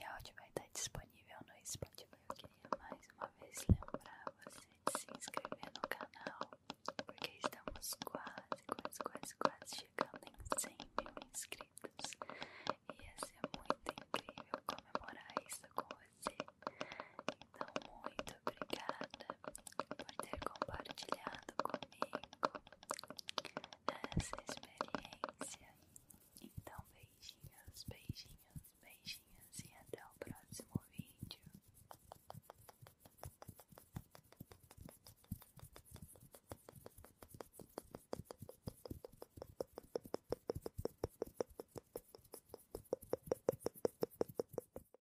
下去呗